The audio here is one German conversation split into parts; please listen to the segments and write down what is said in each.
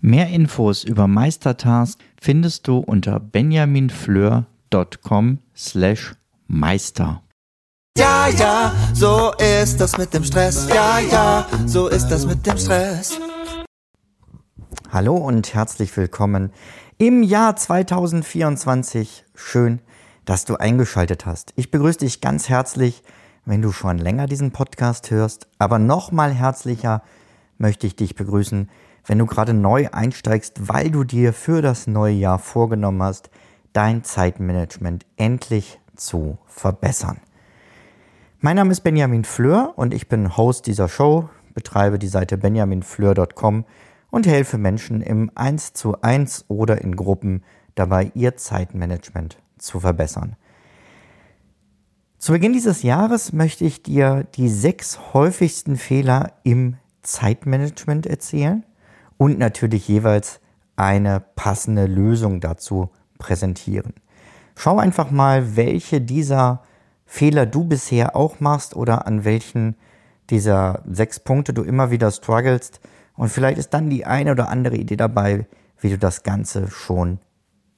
Mehr Infos über Meistertask findest du unter benjaminfleur.com slash meister. Ja, ja, so ist das mit dem Stress. Ja, ja, so ist das mit dem Stress. Hallo und herzlich willkommen im Jahr 2024. Schön, dass du eingeschaltet hast. Ich begrüße dich ganz herzlich, wenn du schon länger diesen Podcast hörst, aber noch mal herzlicher möchte ich dich begrüßen, wenn du gerade neu einsteigst, weil du dir für das neue Jahr vorgenommen hast, dein Zeitmanagement endlich zu verbessern. Mein Name ist Benjamin Fleur und ich bin Host dieser Show, betreibe die Seite benjaminfleur.com und helfe Menschen im 1 zu 1 oder in Gruppen dabei, ihr Zeitmanagement zu verbessern. Zu Beginn dieses Jahres möchte ich dir die sechs häufigsten Fehler im Zeitmanagement erzählen und natürlich jeweils eine passende Lösung dazu präsentieren. Schau einfach mal, welche dieser Fehler du bisher auch machst oder an welchen dieser sechs Punkte du immer wieder strugglest. Und vielleicht ist dann die eine oder andere Idee dabei, wie du das Ganze schon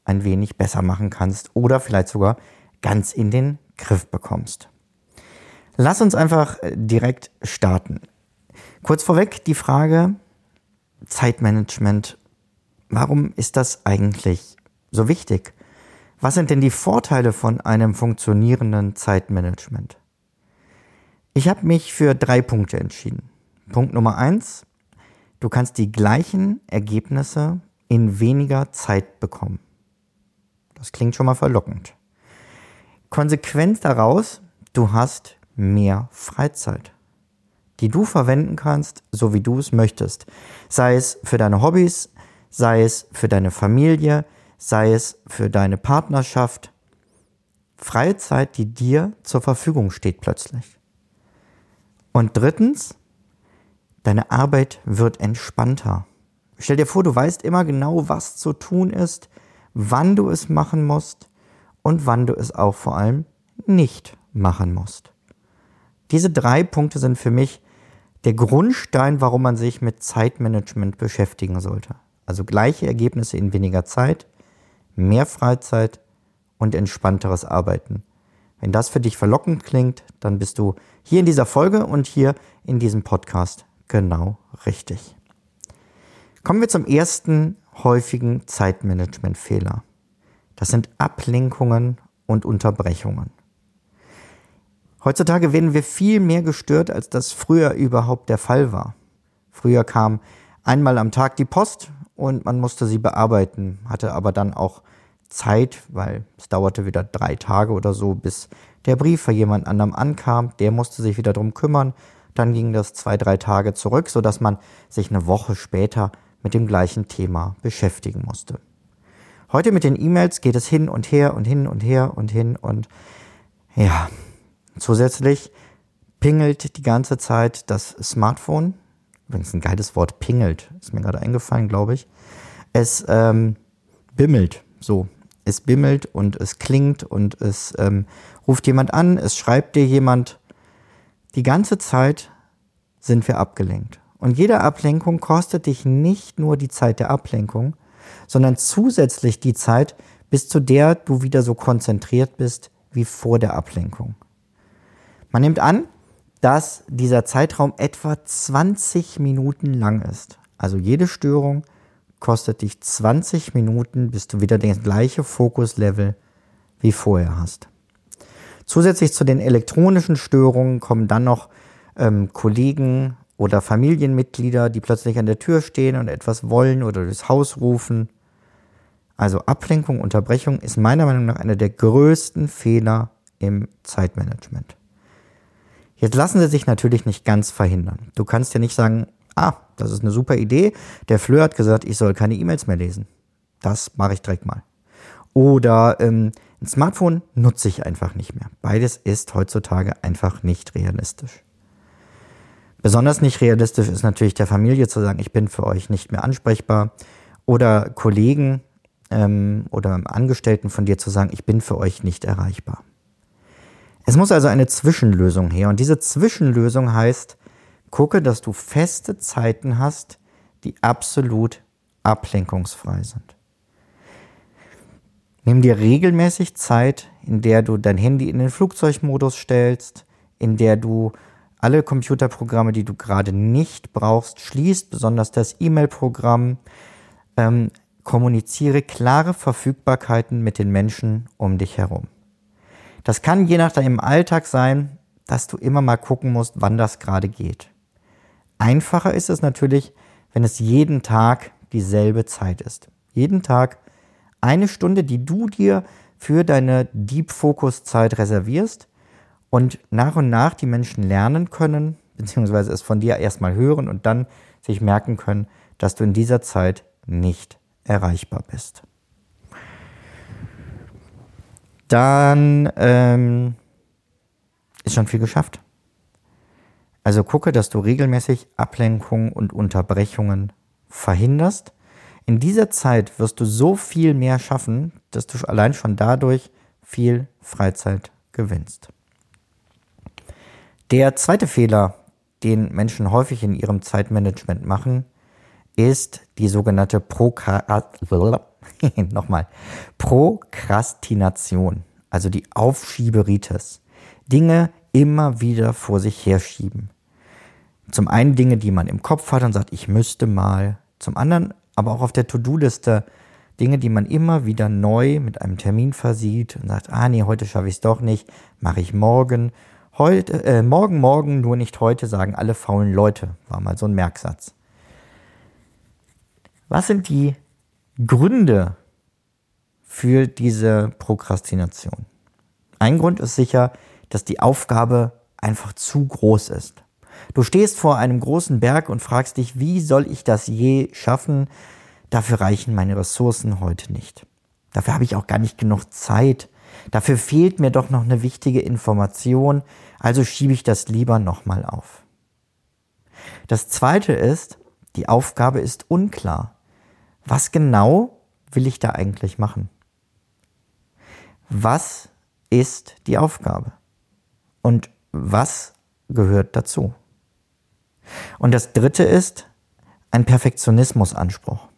ein wenig besser machen kannst oder vielleicht sogar ganz in den Griff bekommst. Lass uns einfach direkt starten. Kurz vorweg die Frage, Zeitmanagement, warum ist das eigentlich so wichtig? Was sind denn die Vorteile von einem funktionierenden Zeitmanagement? Ich habe mich für drei Punkte entschieden. Punkt Nummer eins, du kannst die gleichen Ergebnisse in weniger Zeit bekommen. Das klingt schon mal verlockend. Konsequenz daraus, du hast mehr Freizeit die du verwenden kannst, so wie du es möchtest. Sei es für deine Hobbys, sei es für deine Familie, sei es für deine Partnerschaft. Freie Zeit, die dir zur Verfügung steht plötzlich. Und drittens, deine Arbeit wird entspannter. Stell dir vor, du weißt immer genau, was zu tun ist, wann du es machen musst und wann du es auch vor allem nicht machen musst. Diese drei Punkte sind für mich der Grundstein, warum man sich mit Zeitmanagement beschäftigen sollte. Also gleiche Ergebnisse in weniger Zeit, mehr Freizeit und entspannteres Arbeiten. Wenn das für dich verlockend klingt, dann bist du hier in dieser Folge und hier in diesem Podcast genau richtig. Kommen wir zum ersten häufigen Zeitmanagement-Fehler. Das sind Ablenkungen und Unterbrechungen. Heutzutage werden wir viel mehr gestört, als das früher überhaupt der Fall war. Früher kam einmal am Tag die Post und man musste sie bearbeiten, hatte aber dann auch Zeit, weil es dauerte wieder drei Tage oder so, bis der Brief für jemand anderem ankam. Der musste sich wieder drum kümmern. Dann ging das zwei, drei Tage zurück, sodass man sich eine Woche später mit dem gleichen Thema beschäftigen musste. Heute mit den E-Mails geht es hin und her und hin und her und hin und ja, Zusätzlich pingelt die ganze Zeit das Smartphone. Übrigens ein geiles Wort, pingelt, ist mir gerade eingefallen, glaube ich. Es ähm, bimmelt, so. Es bimmelt und es klingt und es ähm, ruft jemand an, es schreibt dir jemand. Die ganze Zeit sind wir abgelenkt. Und jede Ablenkung kostet dich nicht nur die Zeit der Ablenkung, sondern zusätzlich die Zeit, bis zu der du wieder so konzentriert bist wie vor der Ablenkung. Man nimmt an, dass dieser Zeitraum etwa 20 Minuten lang ist. Also jede Störung kostet dich 20 Minuten, bis du wieder das gleiche Fokuslevel wie vorher hast. Zusätzlich zu den elektronischen Störungen kommen dann noch ähm, Kollegen oder Familienmitglieder, die plötzlich an der Tür stehen und etwas wollen oder durchs Haus rufen. Also Ablenkung, Unterbrechung ist meiner Meinung nach einer der größten Fehler im Zeitmanagement. Jetzt lassen sie sich natürlich nicht ganz verhindern. Du kannst ja nicht sagen, ah, das ist eine super Idee. Der Fleur hat gesagt, ich soll keine E-Mails mehr lesen. Das mache ich direkt mal. Oder ähm, ein Smartphone nutze ich einfach nicht mehr. Beides ist heutzutage einfach nicht realistisch. Besonders nicht realistisch ist natürlich der Familie zu sagen, ich bin für euch nicht mehr ansprechbar. Oder Kollegen ähm, oder Angestellten von dir zu sagen, ich bin für euch nicht erreichbar. Es muss also eine Zwischenlösung her. Und diese Zwischenlösung heißt, gucke, dass du feste Zeiten hast, die absolut ablenkungsfrei sind. Nimm dir regelmäßig Zeit, in der du dein Handy in den Flugzeugmodus stellst, in der du alle Computerprogramme, die du gerade nicht brauchst, schließt, besonders das E-Mail-Programm. Ähm, kommuniziere klare Verfügbarkeiten mit den Menschen um dich herum. Das kann je nach deinem Alltag sein, dass du immer mal gucken musst, wann das gerade geht. Einfacher ist es natürlich, wenn es jeden Tag dieselbe Zeit ist. Jeden Tag eine Stunde, die du dir für deine Deep Focus Zeit reservierst und nach und nach die Menschen lernen können, beziehungsweise es von dir erstmal hören und dann sich merken können, dass du in dieser Zeit nicht erreichbar bist. Dann ähm, ist schon viel geschafft. Also gucke, dass du regelmäßig Ablenkungen und Unterbrechungen verhinderst. In dieser Zeit wirst du so viel mehr schaffen, dass du allein schon dadurch viel Freizeit gewinnst. Der zweite Fehler, den Menschen häufig in ihrem Zeitmanagement machen, ist die sogenannte Nochmal. Prokrastination, also die Aufschieberitis. Dinge immer wieder vor sich herschieben. Zum einen Dinge, die man im Kopf hat und sagt, ich müsste mal. Zum anderen aber auch auf der To-Do-Liste Dinge, die man immer wieder neu mit einem Termin versieht und sagt, ah nee, heute schaffe ich es doch nicht, mache ich morgen. Heute, äh, morgen, morgen, nur nicht heute, sagen alle faulen Leute, war mal so ein Merksatz. Was sind die Gründe für diese Prokrastination? Ein Grund ist sicher, dass die Aufgabe einfach zu groß ist. Du stehst vor einem großen Berg und fragst dich, wie soll ich das je schaffen? Dafür reichen meine Ressourcen heute nicht. Dafür habe ich auch gar nicht genug Zeit. Dafür fehlt mir doch noch eine wichtige Information, also schiebe ich das lieber nochmal auf. Das zweite ist, die Aufgabe ist unklar. Was genau will ich da eigentlich machen? Was ist die Aufgabe? Und was gehört dazu? Und das dritte ist ein Perfektionismusanspruch.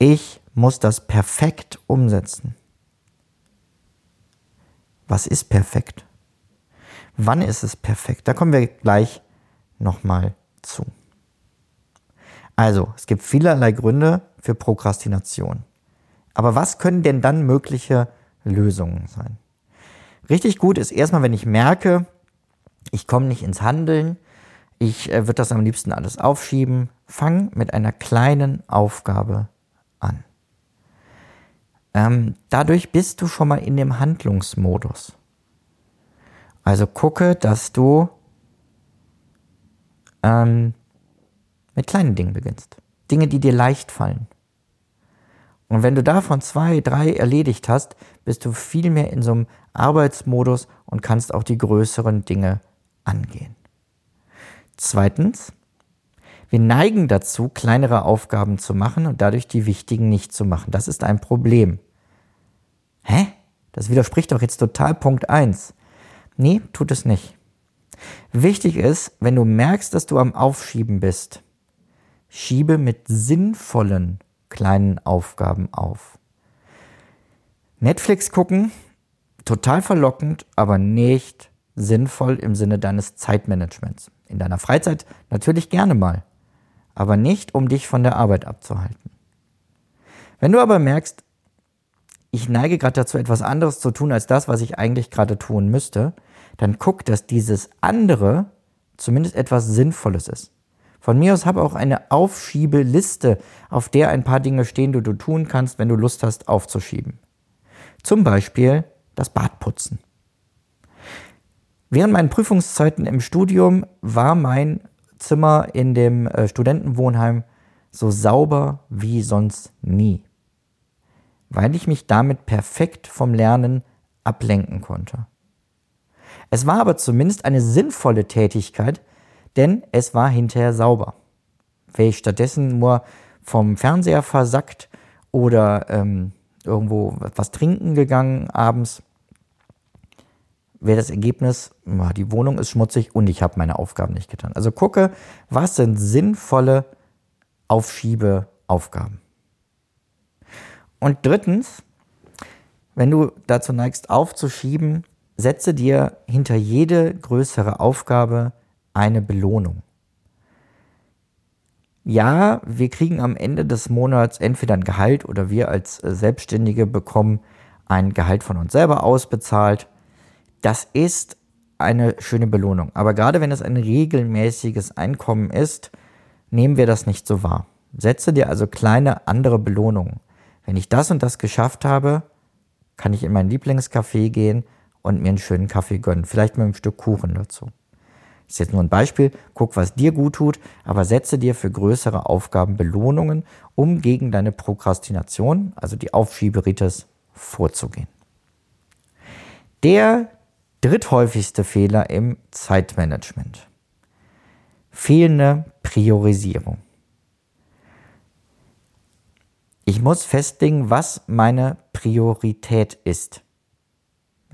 Ich muss das perfekt umsetzen. Was ist perfekt? Wann ist es perfekt? Da kommen wir gleich nochmal zu. Also, es gibt vielerlei Gründe für Prokrastination. Aber was können denn dann mögliche Lösungen sein? Richtig gut ist erstmal, wenn ich merke, ich komme nicht ins Handeln, ich äh, würde das am liebsten alles aufschieben, fang mit einer kleinen Aufgabe an. Ähm, dadurch bist du schon mal in dem Handlungsmodus. Also gucke, dass du ähm, mit kleinen Dingen beginnst. Dinge, die dir leicht fallen. Und wenn du davon zwei, drei erledigt hast, bist du viel mehr in so einem Arbeitsmodus und kannst auch die größeren Dinge angehen. Zweitens, wir neigen dazu, kleinere Aufgaben zu machen und dadurch die wichtigen nicht zu machen. Das ist ein Problem. Hä? Das widerspricht doch jetzt total Punkt 1. Nee, tut es nicht. Wichtig ist, wenn du merkst, dass du am Aufschieben bist, schiebe mit sinnvollen kleinen Aufgaben auf. Netflix gucken, total verlockend, aber nicht sinnvoll im Sinne deines Zeitmanagements. In deiner Freizeit natürlich gerne mal, aber nicht, um dich von der Arbeit abzuhalten. Wenn du aber merkst, ich neige gerade dazu, etwas anderes zu tun als das, was ich eigentlich gerade tun müsste, dann guck, dass dieses andere zumindest etwas Sinnvolles ist. Von mir aus habe auch eine Aufschiebeliste, auf der ein paar Dinge stehen, die du tun kannst, wenn du Lust hast, aufzuschieben. Zum Beispiel das Badputzen. Während meinen Prüfungszeiten im Studium war mein Zimmer in dem äh, Studentenwohnheim so sauber wie sonst nie. weil ich mich damit perfekt vom Lernen ablenken konnte. Es war aber zumindest eine sinnvolle Tätigkeit, denn es war hinterher sauber. Wäre ich stattdessen nur vom Fernseher versackt oder ähm, irgendwo was trinken gegangen abends, wäre das Ergebnis, die Wohnung ist schmutzig und ich habe meine Aufgaben nicht getan. Also gucke, was sind sinnvolle Aufschiebeaufgaben. Und drittens, wenn du dazu neigst aufzuschieben, setze dir hinter jede größere Aufgabe eine Belohnung. Ja, wir kriegen am Ende des Monats entweder ein Gehalt oder wir als äh, Selbstständige bekommen ein Gehalt von uns selber ausbezahlt. Das ist eine schöne Belohnung. Aber gerade wenn es ein regelmäßiges Einkommen ist, nehmen wir das nicht so wahr. Setze dir also kleine andere Belohnungen. Wenn ich das und das geschafft habe, kann ich in mein Lieblingscafé gehen und mir einen schönen Kaffee gönnen. Vielleicht mit einem Stück Kuchen dazu. Ist jetzt nur ein Beispiel. Guck, was dir gut tut, aber setze dir für größere Aufgaben Belohnungen, um gegen deine Prokrastination, also die Aufschieberitis, vorzugehen. Der dritthäufigste Fehler im Zeitmanagement. Fehlende Priorisierung. Ich muss festlegen, was meine Priorität ist.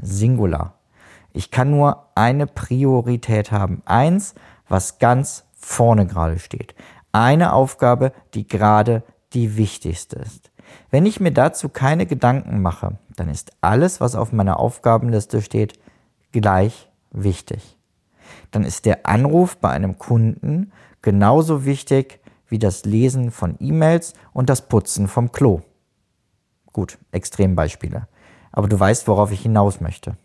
Singular. Ich kann nur eine Priorität haben. Eins, was ganz vorne gerade steht. Eine Aufgabe, die gerade die wichtigste ist. Wenn ich mir dazu keine Gedanken mache, dann ist alles, was auf meiner Aufgabenliste steht, gleich wichtig. Dann ist der Anruf bei einem Kunden genauso wichtig wie das Lesen von E-Mails und das Putzen vom Klo. Gut, Extrembeispiele. Aber du weißt, worauf ich hinaus möchte.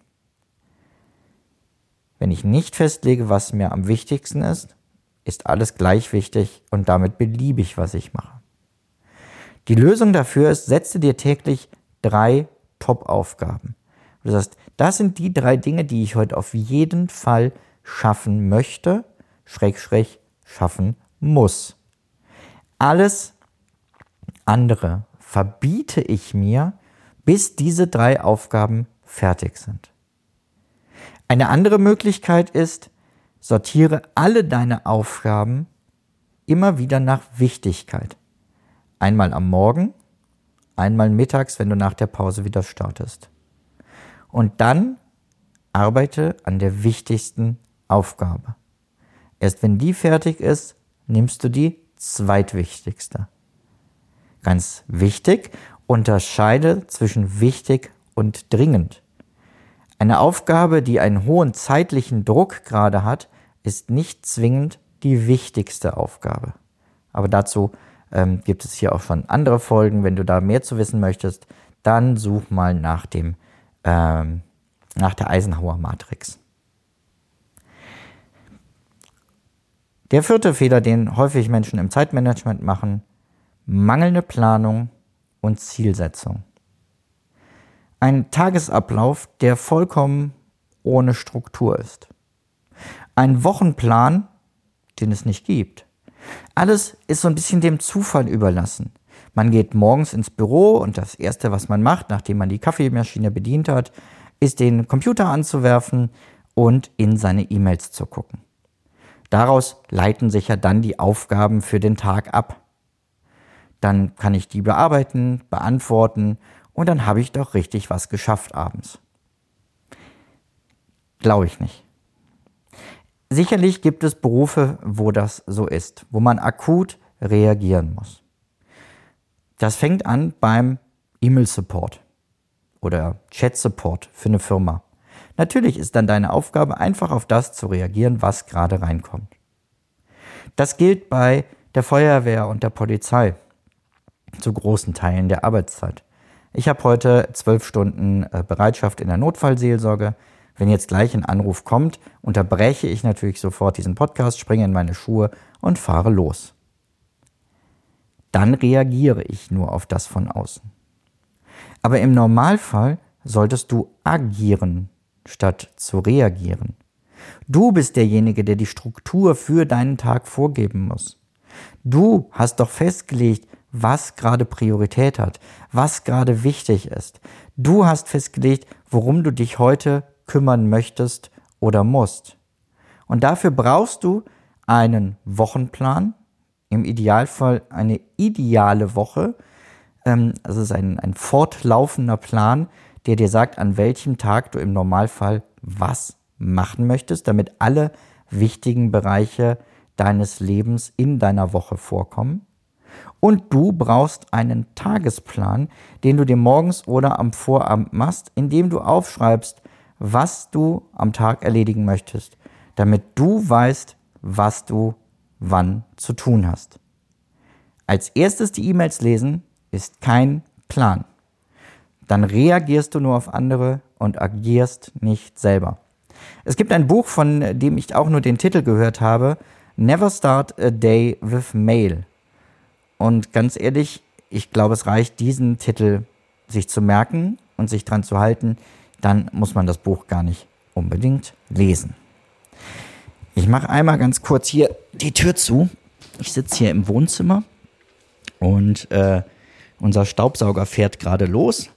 Wenn ich nicht festlege, was mir am wichtigsten ist, ist alles gleich wichtig und damit beliebig, was ich mache. Die Lösung dafür ist, setze dir täglich drei Top-Aufgaben. Du sagst, das sind die drei Dinge, die ich heute auf jeden Fall schaffen möchte, schräg, schräg, schaffen muss. Alles andere verbiete ich mir, bis diese drei Aufgaben fertig sind. Eine andere Möglichkeit ist, sortiere alle deine Aufgaben immer wieder nach Wichtigkeit. Einmal am Morgen, einmal mittags, wenn du nach der Pause wieder startest. Und dann arbeite an der wichtigsten Aufgabe. Erst wenn die fertig ist, nimmst du die zweitwichtigste. Ganz wichtig, unterscheide zwischen wichtig und dringend. Eine Aufgabe, die einen hohen zeitlichen Druck gerade hat, ist nicht zwingend die wichtigste Aufgabe. Aber dazu ähm, gibt es hier auch schon andere Folgen. Wenn du da mehr zu wissen möchtest, dann such mal nach dem ähm, nach der Eisenhower Matrix. Der vierte Fehler, den häufig Menschen im Zeitmanagement machen, mangelnde Planung und Zielsetzung. Ein Tagesablauf, der vollkommen ohne Struktur ist. Ein Wochenplan, den es nicht gibt. Alles ist so ein bisschen dem Zufall überlassen. Man geht morgens ins Büro und das Erste, was man macht, nachdem man die Kaffeemaschine bedient hat, ist den Computer anzuwerfen und in seine E-Mails zu gucken. Daraus leiten sich ja dann die Aufgaben für den Tag ab. Dann kann ich die bearbeiten, beantworten und dann habe ich doch richtig was geschafft abends. Glaube ich nicht. Sicherlich gibt es Berufe, wo das so ist, wo man akut reagieren muss. Das fängt an beim E-Mail-Support oder Chat-Support für eine Firma. Natürlich ist dann deine Aufgabe, einfach auf das zu reagieren, was gerade reinkommt. Das gilt bei der Feuerwehr und der Polizei zu großen Teilen der Arbeitszeit. Ich habe heute zwölf Stunden äh, Bereitschaft in der Notfallseelsorge. Wenn jetzt gleich ein Anruf kommt, unterbreche ich natürlich sofort diesen Podcast, springe in meine Schuhe und fahre los. Dann reagiere ich nur auf das von außen. Aber im Normalfall solltest du agieren, statt zu reagieren. Du bist derjenige, der die Struktur für deinen Tag vorgeben muss. Du hast doch festgelegt, was gerade Priorität hat, was gerade wichtig ist. Du hast festgelegt, worum du dich heute kümmern möchtest oder musst. Und dafür brauchst du einen Wochenplan, im Idealfall eine ideale Woche. Ähm, also es ist ein, ein fortlaufender Plan, der dir sagt, an welchem Tag du im Normalfall was machen möchtest, damit alle wichtigen Bereiche deines Lebens in deiner Woche vorkommen. Und du brauchst einen Tagesplan, den du dir morgens oder am Vorabend machst, indem du aufschreibst, was du am Tag erledigen möchtest, damit du weißt, was du wann zu tun hast. Als erstes die E-Mails lesen ist kein Plan. Dann reagierst du nur auf andere und agierst nicht selber. Es gibt ein Buch, von dem ich auch nur den Titel gehört habe, Never Start a Day with Mail. Und ganz ehrlich, ich glaube, es reicht, diesen Titel sich zu merken und sich dran zu halten. Dann muss man das Buch gar nicht unbedingt lesen. Ich mache einmal ganz kurz hier die Tür zu. Ich sitze hier im Wohnzimmer und äh, unser Staubsauger fährt gerade los.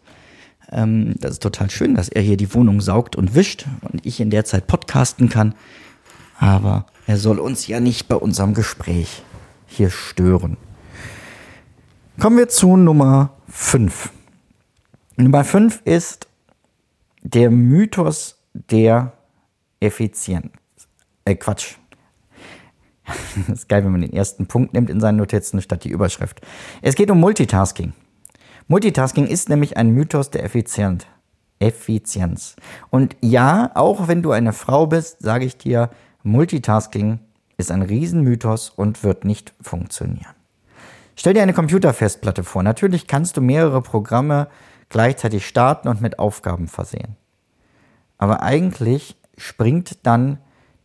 Ähm, das ist total schön, dass er hier die Wohnung saugt und wischt und ich in der Zeit podcasten kann. Aber er soll uns ja nicht bei unserem Gespräch hier stören. Kommen wir zu Nummer 5. Nummer 5 ist der Mythos der Effizienz. Äh, Quatsch. Das ist geil, wenn man den ersten Punkt nimmt in seinen Notizen statt die Überschrift. Es geht um Multitasking. Multitasking ist nämlich ein Mythos der Effizienz. Effizienz. Und ja, auch wenn du eine Frau bist, sage ich dir, Multitasking ist ein Riesenmythos und wird nicht funktionieren. Stell dir eine Computerfestplatte vor. Natürlich kannst du mehrere Programme gleichzeitig starten und mit Aufgaben versehen. Aber eigentlich springt dann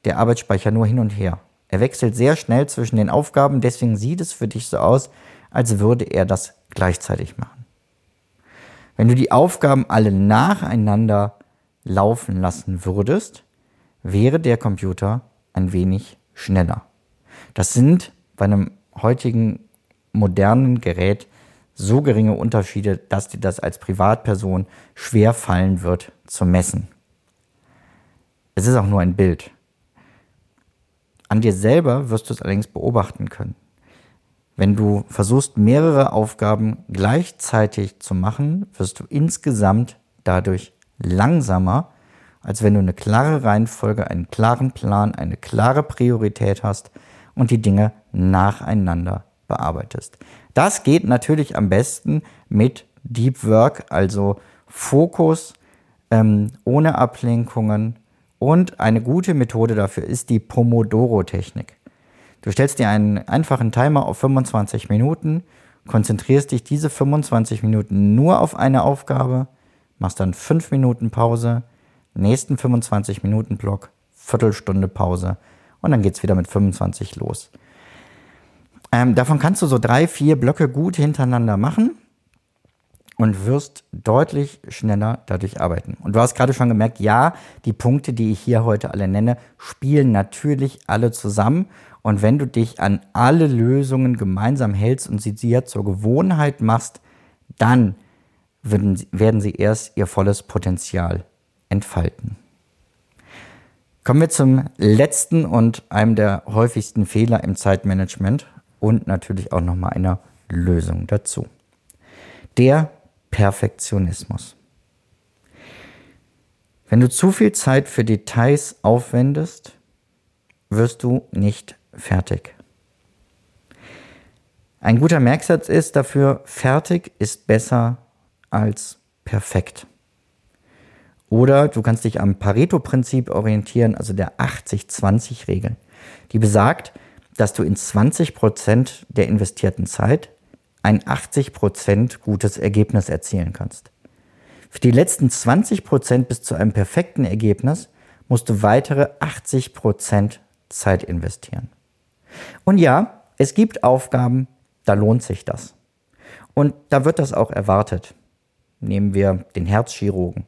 der Arbeitsspeicher nur hin und her. Er wechselt sehr schnell zwischen den Aufgaben, deswegen sieht es für dich so aus, als würde er das gleichzeitig machen. Wenn du die Aufgaben alle nacheinander laufen lassen würdest, wäre der Computer ein wenig schneller. Das sind bei einem heutigen modernen Gerät so geringe Unterschiede, dass dir das als Privatperson schwer fallen wird zu messen. Es ist auch nur ein Bild. An dir selber wirst du es allerdings beobachten können. Wenn du versuchst, mehrere Aufgaben gleichzeitig zu machen, wirst du insgesamt dadurch langsamer, als wenn du eine klare Reihenfolge, einen klaren Plan, eine klare Priorität hast und die Dinge nacheinander bearbeitest. Das geht natürlich am besten mit Deep Work, also Fokus ähm, ohne Ablenkungen. Und eine gute Methode dafür ist die Pomodoro-Technik. Du stellst dir einen einfachen Timer auf 25 Minuten, konzentrierst dich diese 25 Minuten nur auf eine Aufgabe, machst dann 5 Minuten Pause, nächsten 25 Minuten Block, Viertelstunde Pause und dann geht es wieder mit 25 los. Ähm, davon kannst du so drei, vier Blöcke gut hintereinander machen und wirst deutlich schneller dadurch arbeiten. Und du hast gerade schon gemerkt, ja, die Punkte, die ich hier heute alle nenne, spielen natürlich alle zusammen. Und wenn du dich an alle Lösungen gemeinsam hältst und sie dir zur Gewohnheit machst, dann werden sie erst ihr volles Potenzial entfalten. Kommen wir zum letzten und einem der häufigsten Fehler im Zeitmanagement und natürlich auch nochmal einer Lösung dazu. Der Perfektionismus. Wenn du zu viel Zeit für Details aufwendest, wirst du nicht fertig. Ein guter Merksatz ist dafür, fertig ist besser als perfekt. Oder du kannst dich am Pareto-Prinzip orientieren, also der 80-20-Regel. Die besagt, dass du in 20 Prozent der investierten Zeit ein 80 Prozent gutes Ergebnis erzielen kannst. Für die letzten 20 Prozent bis zu einem perfekten Ergebnis musst du weitere 80 Prozent Zeit investieren. Und ja, es gibt Aufgaben, da lohnt sich das. Und da wird das auch erwartet. Nehmen wir den Herzchirurgen.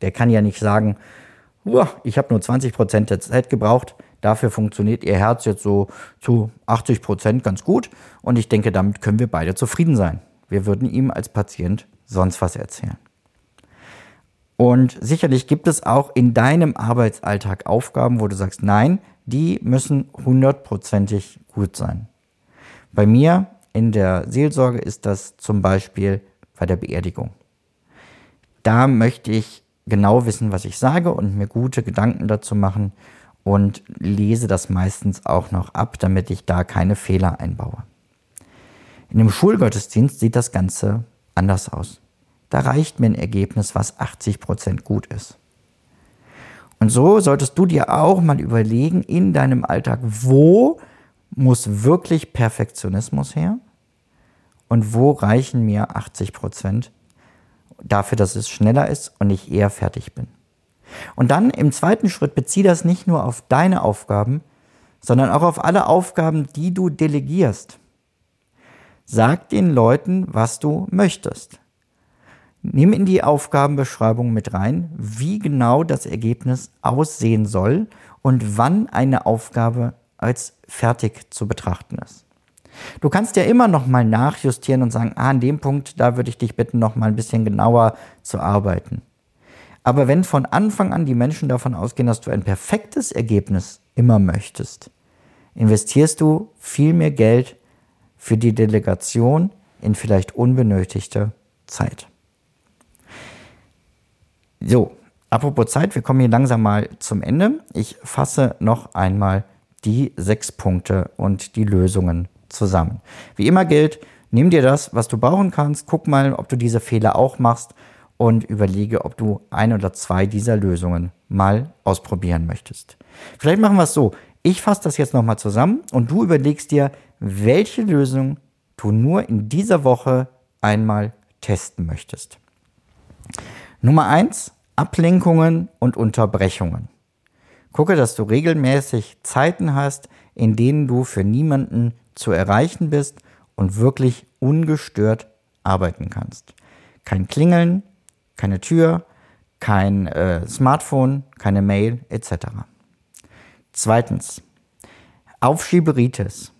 Der kann ja nicht sagen, ich habe nur 20 Prozent der Zeit gebraucht, Dafür funktioniert Ihr Herz jetzt so zu 80 Prozent ganz gut und ich denke, damit können wir beide zufrieden sein. Wir würden ihm als Patient sonst was erzählen. Und sicherlich gibt es auch in deinem Arbeitsalltag Aufgaben, wo du sagst, nein, die müssen hundertprozentig gut sein. Bei mir in der Seelsorge ist das zum Beispiel bei der Beerdigung. Da möchte ich genau wissen, was ich sage und mir gute Gedanken dazu machen und lese das meistens auch noch ab, damit ich da keine Fehler einbaue. In dem Schulgottesdienst sieht das Ganze anders aus. Da reicht mir ein Ergebnis, was 80% gut ist. Und so solltest du dir auch mal überlegen in deinem Alltag, wo muss wirklich Perfektionismus her und wo reichen mir 80% dafür, dass es schneller ist und ich eher fertig bin. Und dann im zweiten Schritt bezieh das nicht nur auf deine Aufgaben, sondern auch auf alle Aufgaben, die du delegierst. Sag den Leuten, was du möchtest. Nimm in die Aufgabenbeschreibung mit rein, wie genau das Ergebnis aussehen soll und wann eine Aufgabe als fertig zu betrachten ist. Du kannst ja immer noch mal nachjustieren und sagen, ah, an dem Punkt, da würde ich dich bitten, noch mal ein bisschen genauer zu arbeiten. Aber wenn von Anfang an die Menschen davon ausgehen, dass du ein perfektes Ergebnis immer möchtest, investierst du viel mehr Geld für die Delegation in vielleicht unbenötigte Zeit. So, apropos Zeit, wir kommen hier langsam mal zum Ende. Ich fasse noch einmal die sechs Punkte und die Lösungen zusammen. Wie immer gilt, nimm dir das, was du brauchen kannst, guck mal, ob du diese Fehler auch machst und überlege, ob du ein oder zwei dieser Lösungen mal ausprobieren möchtest. Vielleicht machen wir es so. Ich fasse das jetzt nochmal zusammen und du überlegst dir, welche Lösung du nur in dieser Woche einmal testen möchtest. Nummer eins: Ablenkungen und Unterbrechungen. Gucke, dass du regelmäßig Zeiten hast, in denen du für niemanden zu erreichen bist und wirklich ungestört arbeiten kannst. Kein Klingeln, keine Tür, kein äh, Smartphone, keine Mail etc. Zweitens, Aufschieberitis.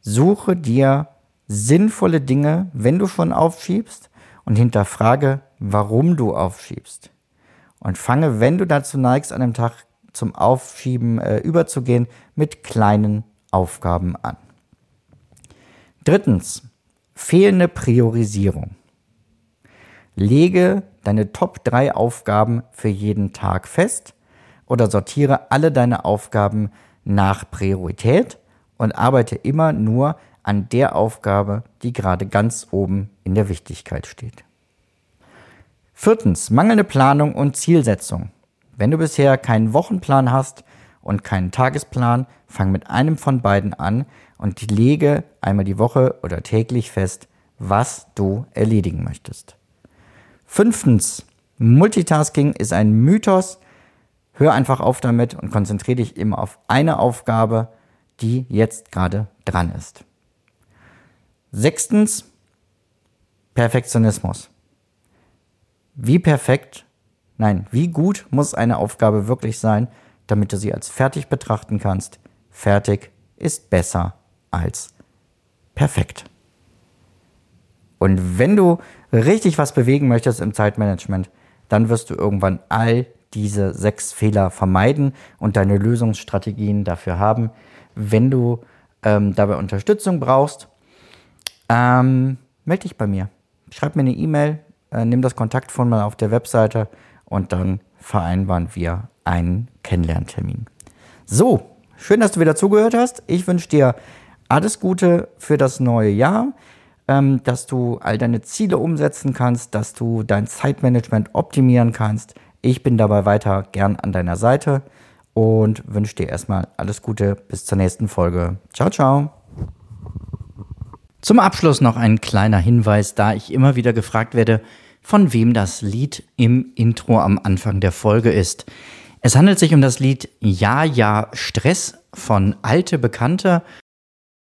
Suche dir sinnvolle Dinge, wenn du schon aufschiebst und hinterfrage, warum du aufschiebst. Und fange, wenn du dazu neigst, an einem Tag zum Aufschieben äh, überzugehen, mit kleinen Aufgaben an. Drittens, fehlende Priorisierung. Lege deine Top 3 Aufgaben für jeden Tag fest oder sortiere alle deine Aufgaben nach Priorität und arbeite immer nur an der Aufgabe, die gerade ganz oben in der Wichtigkeit steht. Viertens, mangelnde Planung und Zielsetzung. Wenn du bisher keinen Wochenplan hast und keinen Tagesplan, fang mit einem von beiden an und lege einmal die Woche oder täglich fest, was du erledigen möchtest. Fünftens, Multitasking ist ein Mythos. Hör einfach auf damit und konzentriere dich immer auf eine Aufgabe, die jetzt gerade dran ist. Sechstens, Perfektionismus. Wie perfekt, nein, wie gut muss eine Aufgabe wirklich sein, damit du sie als fertig betrachten kannst? Fertig ist besser als perfekt. Und wenn du richtig was bewegen möchtest im Zeitmanagement, dann wirst du irgendwann all diese sechs Fehler vermeiden und deine Lösungsstrategien dafür haben. Wenn du ähm, dabei Unterstützung brauchst, ähm, melde dich bei mir. Schreib mir eine E-Mail, äh, nimm das Kontaktformular auf der Webseite und dann vereinbaren wir einen Kennenlerntermin. So, schön, dass du wieder zugehört hast. Ich wünsche dir alles Gute für das neue Jahr, ähm, dass du all deine Ziele umsetzen kannst, dass du dein Zeitmanagement optimieren kannst. Ich bin dabei weiter gern an deiner Seite und wünsche dir erstmal alles Gute bis zur nächsten Folge. Ciao, ciao. Zum Abschluss noch ein kleiner Hinweis, da ich immer wieder gefragt werde, von wem das Lied im Intro am Anfang der Folge ist. Es handelt sich um das Lied Ja, ja, Stress von Alte Bekannte